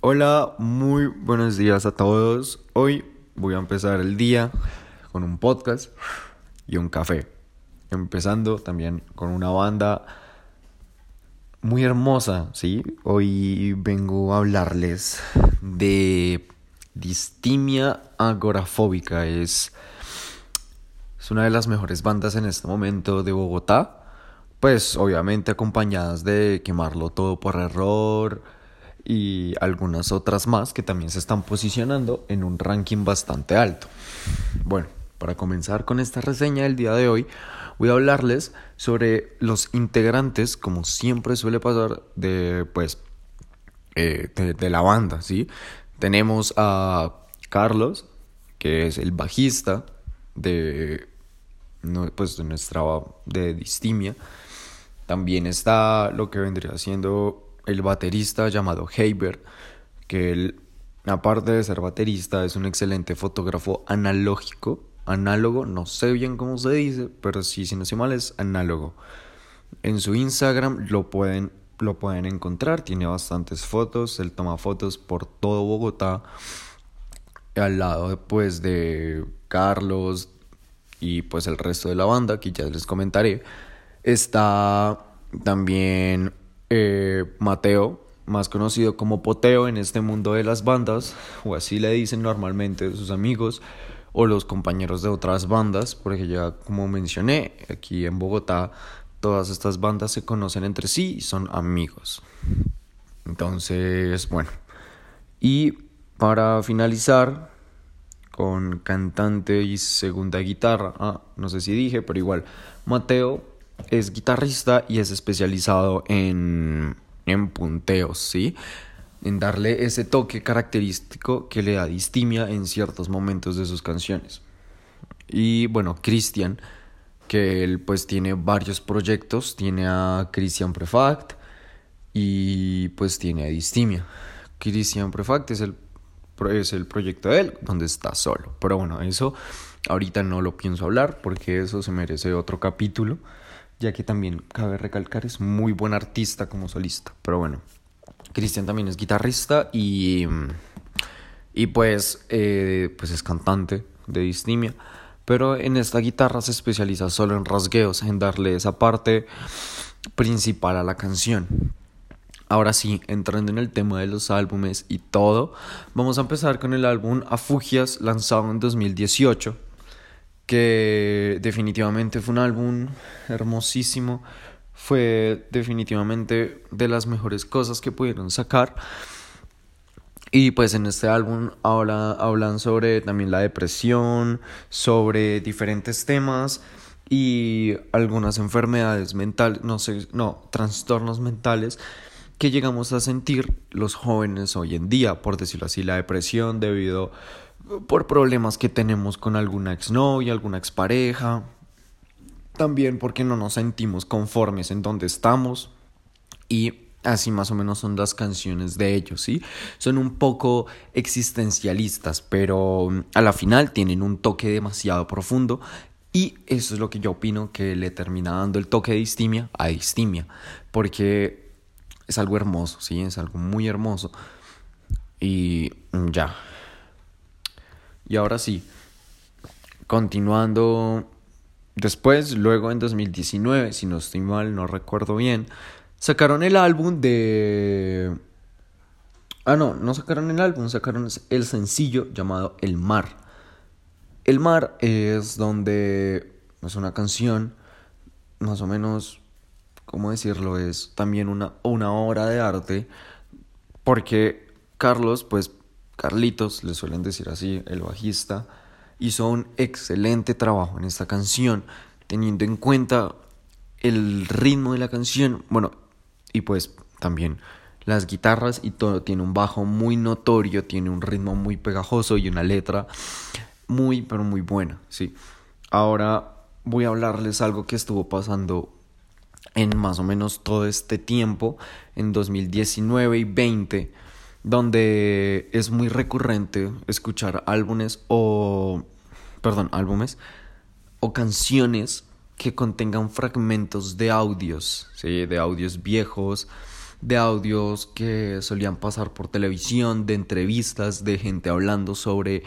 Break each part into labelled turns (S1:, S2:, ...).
S1: Hola, muy buenos días a todos. Hoy voy a empezar el día con un podcast y un café. Empezando también con una banda muy hermosa, ¿sí? Hoy vengo a hablarles de Distimia Agorafóbica. Es, es una de las mejores bandas en este momento de Bogotá. Pues obviamente acompañadas de Quemarlo Todo por Error y algunas otras más que también se están posicionando en un ranking bastante alto. Bueno, para comenzar con esta reseña del día de hoy, voy a hablarles sobre los integrantes, como siempre suele pasar, de pues eh, de, la banda, ¿sí? Tenemos a Carlos, que es el bajista de, pues, de nuestra de Distimia. También está lo que vendría siendo el baterista llamado Heiber, que él, aparte de ser baterista, es un excelente fotógrafo analógico, análogo, no sé bien cómo se dice, pero sí, si no sé mal, es análogo. En su Instagram lo pueden, lo pueden encontrar, tiene bastantes fotos, él toma fotos por todo Bogotá, al lado pues de Carlos y pues el resto de la banda, que ya les comentaré, está también eh, Mateo, más conocido como Poteo en este mundo de las bandas, o así le dicen normalmente sus amigos o los compañeros de otras bandas, porque ya como mencioné, aquí en Bogotá todas estas bandas se conocen entre sí y son amigos. Entonces, bueno. Y para finalizar con cantante y segunda guitarra, ah, no sé si dije, pero igual, Mateo es guitarrista y es especializado en, en punteos, ¿sí? En darle ese toque característico que le da distimia en ciertos momentos de sus canciones. Y bueno, Christian, que él pues tiene varios proyectos, tiene a Christian Prefact y pues tiene a Distimia. Christian Prefact es el, es el proyecto de él, donde está solo. Pero bueno, eso ahorita no lo pienso hablar porque eso se merece otro capítulo ya que también cabe recalcar es muy buen artista como solista. Pero bueno, Cristian también es guitarrista y, y pues, eh, pues es cantante de distimia. Pero en esta guitarra se especializa solo en rasgueos, en darle esa parte principal a la canción. Ahora sí, entrando en el tema de los álbumes y todo, vamos a empezar con el álbum Afugias lanzado en 2018 que definitivamente fue un álbum hermosísimo, fue definitivamente de las mejores cosas que pudieron sacar. Y pues en este álbum habla, hablan sobre también la depresión, sobre diferentes temas y algunas enfermedades mentales, no sé, no, trastornos mentales que llegamos a sentir los jóvenes hoy en día, por decirlo así, la depresión debido por problemas que tenemos con alguna exnovia, alguna expareja, también porque no nos sentimos conformes en donde estamos y así más o menos son las canciones de ellos, ¿sí? Son un poco existencialistas, pero mm, a la final tienen un toque demasiado profundo y eso es lo que yo opino que le termina dando el toque de distimia a distimia, porque es algo hermoso, ¿sí? Es algo muy hermoso y mm, ya. Y ahora sí, continuando después, luego en 2019, si no estoy mal, no recuerdo bien, sacaron el álbum de... Ah, no, no sacaron el álbum, sacaron el sencillo llamado El Mar. El Mar es donde es una canción, más o menos, ¿cómo decirlo? Es también una, una obra de arte, porque Carlos, pues Carlitos, le suelen decir así, el bajista, hizo un excelente trabajo en esta canción, teniendo en cuenta el ritmo de la canción, bueno, y pues también las guitarras y todo, tiene un bajo muy notorio, tiene un ritmo muy pegajoso y una letra muy, pero muy buena, sí. Ahora voy a hablarles algo que estuvo pasando en más o menos todo este tiempo, en 2019 y 20 donde es muy recurrente escuchar álbumes o, perdón, álbumes o canciones que contengan fragmentos de audios, ¿sí? de audios viejos, de audios que solían pasar por televisión, de entrevistas, de gente hablando sobre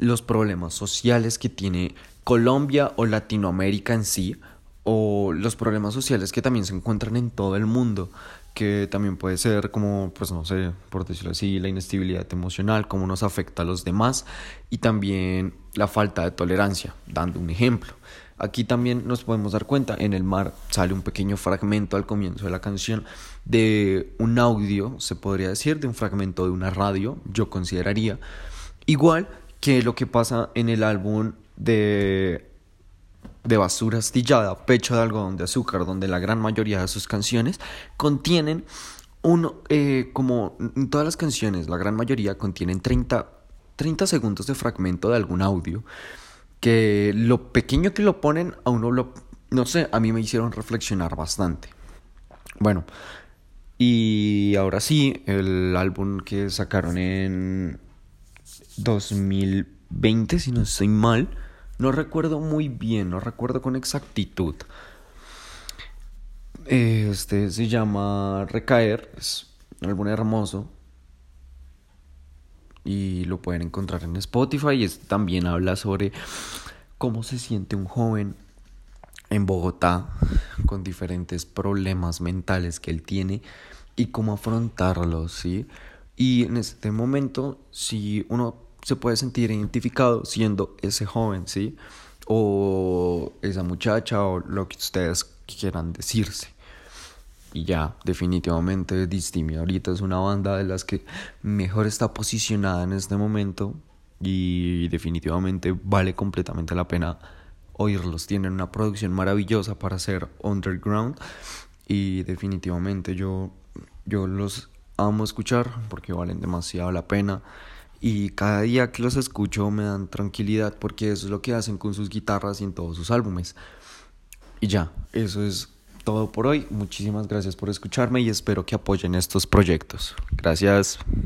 S1: los problemas sociales que tiene Colombia o Latinoamérica en sí, o los problemas sociales que también se encuentran en todo el mundo, que también puede ser como, pues no sé, por decirlo así, la inestabilidad emocional, cómo nos afecta a los demás y también la falta de tolerancia, dando un ejemplo. Aquí también nos podemos dar cuenta, en el mar sale un pequeño fragmento al comienzo de la canción de un audio, se podría decir, de un fragmento de una radio, yo consideraría, igual que lo que pasa en el álbum de, de basura astillada, pecho de algodón de azúcar, donde la gran mayoría de sus canciones contienen un, eh, como en todas las canciones, la gran mayoría contienen 30, 30 segundos de fragmento de algún audio que lo pequeño que lo ponen a uno lo, no sé, a mí me hicieron reflexionar bastante. Bueno, y ahora sí, el álbum que sacaron en 2020, si no estoy mal, no recuerdo muy bien, no recuerdo con exactitud. Este se llama Recaer, es un hermoso y lo pueden encontrar en Spotify. Y también habla sobre cómo se siente un joven en Bogotá con diferentes problemas mentales que él tiene y cómo afrontarlos, ¿sí? Y en este momento, si uno se puede sentir identificado siendo ese joven, ¿sí? O esa muchacha o lo que ustedes quieran decirse. Y ya, definitivamente Distimi ahorita es una banda de las que mejor está posicionada en este momento y definitivamente vale completamente la pena oírlos. Tienen una producción maravillosa para ser underground y definitivamente yo, yo los amo escuchar porque valen demasiado la pena. Y cada día que los escucho me dan tranquilidad porque eso es lo que hacen con sus guitarras y en todos sus álbumes. Y ya, eso es todo por hoy. Muchísimas gracias por escucharme y espero que apoyen estos proyectos. Gracias.